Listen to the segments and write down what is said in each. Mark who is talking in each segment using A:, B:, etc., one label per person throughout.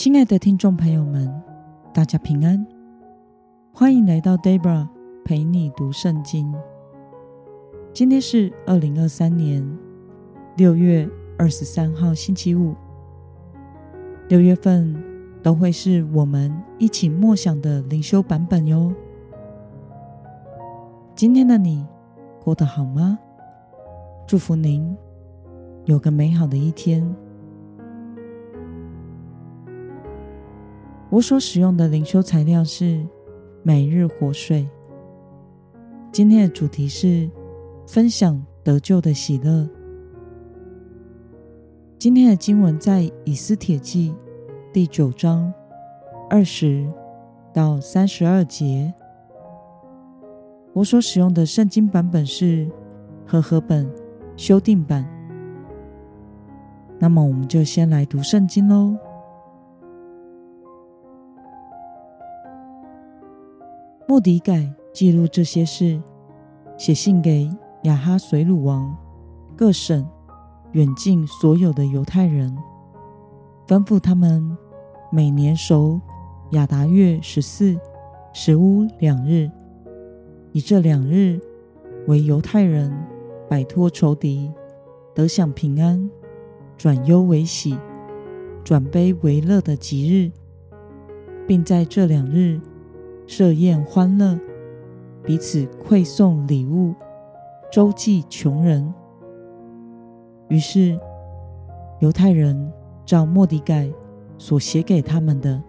A: 亲爱的听众朋友们，大家平安，欢迎来到 Debra 陪你读圣经。今天是二零二三年六月二十三号，星期五。六月份都会是我们一起默想的灵修版本哟。今天的你过得好吗？祝福您有个美好的一天。我所使用的灵修材料是每日活水。今天的主题是分享得救的喜乐。今天的经文在以斯帖记第九章二十到三十二节。我所使用的圣经版本是和合本修订版。那么，我们就先来读圣经喽。末底改记录这些事，写信给亚哈随鲁王、各省、远近所有的犹太人，吩咐他们每年守亚达月十四、十五两日，以这两日为犹太人摆脱仇敌、得享平安、转忧为喜、转悲为乐的吉日，并在这两日。设宴欢乐，彼此馈送礼物，周济穷人。于是，犹太人照莫迪改所写给他们的，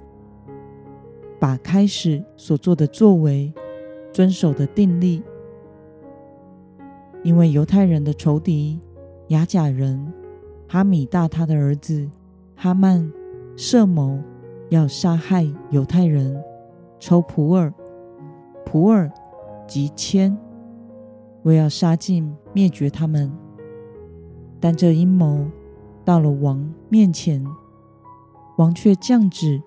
A: 把开始所做的作为遵守的定例。因为犹太人的仇敌亚甲人哈米大他的儿子哈曼设谋要杀害犹太人。抽普洱、普珥及毡，为要杀尽灭绝他们。但这阴谋到了王面前，王却降旨，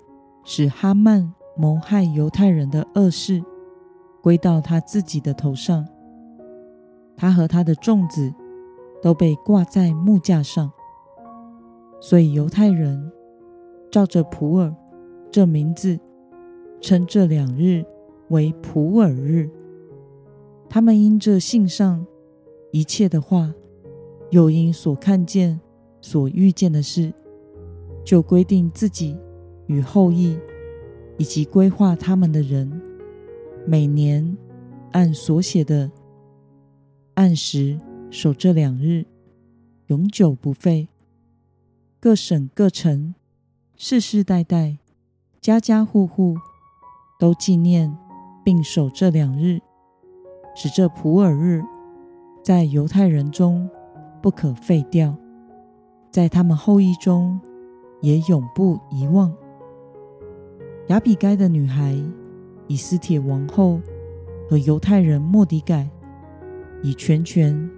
A: 使哈曼谋害犹太人的恶事归到他自己的头上。他和他的众子都被挂在木架上。所以犹太人照着普洱这名字。称这两日为普洱日。他们因这信上一切的话，又因所看见、所遇见的事，就规定自己与后裔，以及规划他们的人，每年按所写的，按时守这两日，永久不废。各省各城，世世代代，家家户户。都纪念并守这两日，使这普珥日在犹太人中不可废掉，在他们后裔中也永不遗忘。雅比该的女孩以斯帖王后和犹太人莫底改，以全权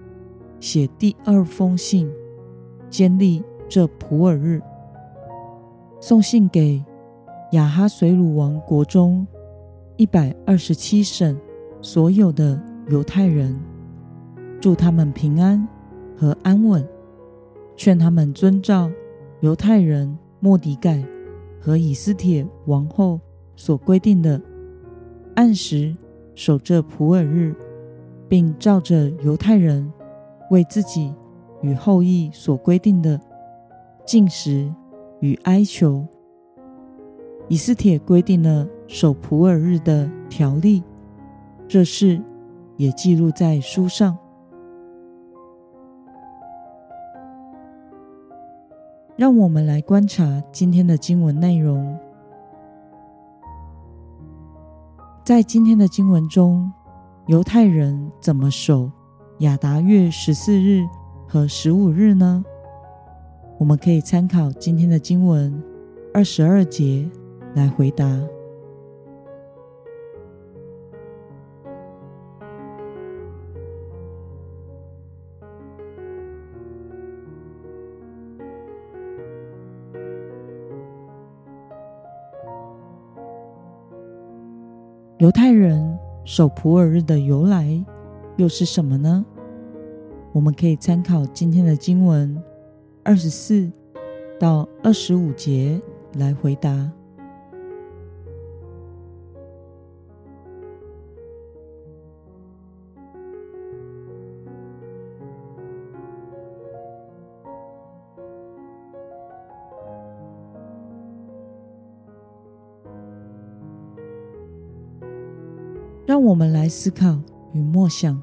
A: 写第二封信，建立这普珥日，送信给。亚哈随鲁王国中一百二十七省所有的犹太人，祝他们平安和安稳，劝他们遵照犹太人莫迪盖和以斯帖王后所规定的，按时守着普尔日，并照着犹太人为自己与后裔所规定的进食与哀求。以斯帖规定了守普珥日的条例，这事也记录在书上。让我们来观察今天的经文内容。在今天的经文中，犹太人怎么守亚达月十四日和十五日呢？我们可以参考今天的经文二十二节。来回答。犹太人守普尔日的由来又是什么呢？我们可以参考今天的经文二十四到二十五节来回答。让我们来思考与默想：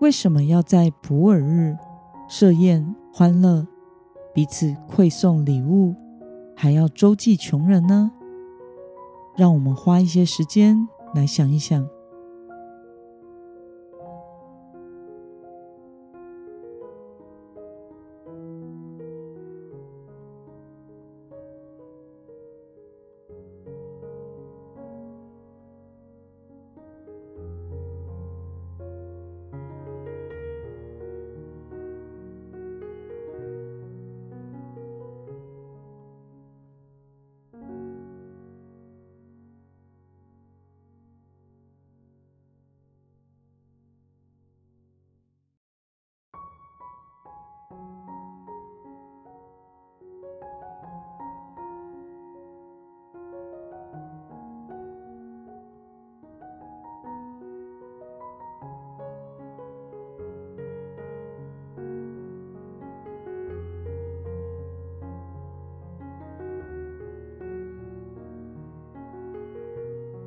A: 为什么要在普洱日设宴欢乐，彼此馈送礼物，还要周济穷人呢？让我们花一些时间来想一想。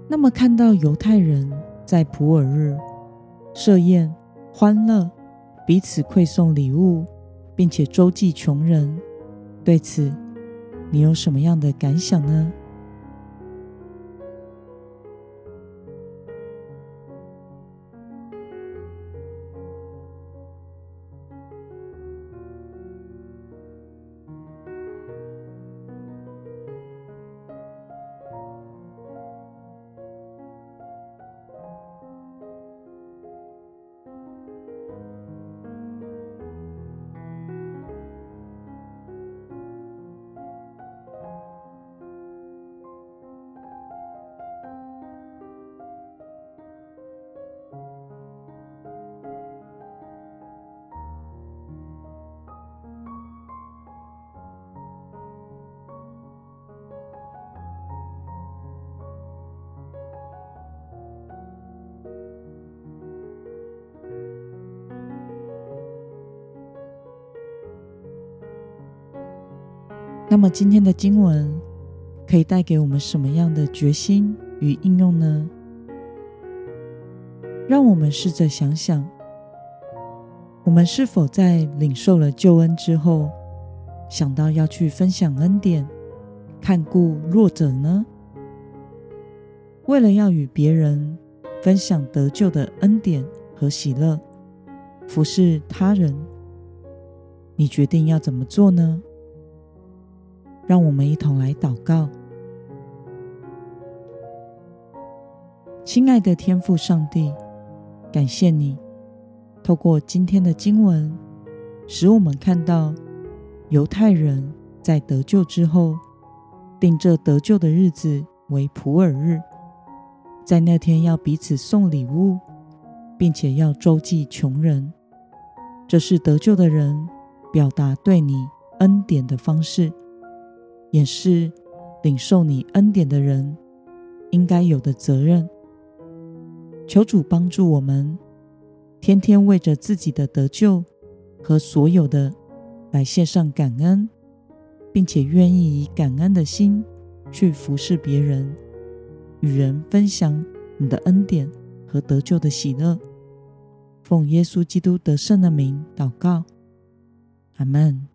A: 那么，看到犹太人在普尔日设宴欢乐，彼此馈送礼物，并且周济穷人，对此你有什么样的感想呢？那么今天的经文可以带给我们什么样的决心与应用呢？让我们试着想想，我们是否在领受了救恩之后，想到要去分享恩典、看顾弱者呢？为了要与别人分享得救的恩典和喜乐，服侍他人，你决定要怎么做呢？让我们一同来祷告，亲爱的天父上帝，感谢你透过今天的经文，使我们看到犹太人在得救之后，定这得救的日子为普尔日，在那天要彼此送礼物，并且要周济穷人，这是得救的人表达对你恩典的方式。也是领受你恩典的人应该有的责任。求主帮助我们，天天为着自己的得救和所有的来献上感恩，并且愿意以感恩的心去服侍别人，与人分享你的恩典和得救的喜乐。奉耶稣基督得胜的名祷告，阿门。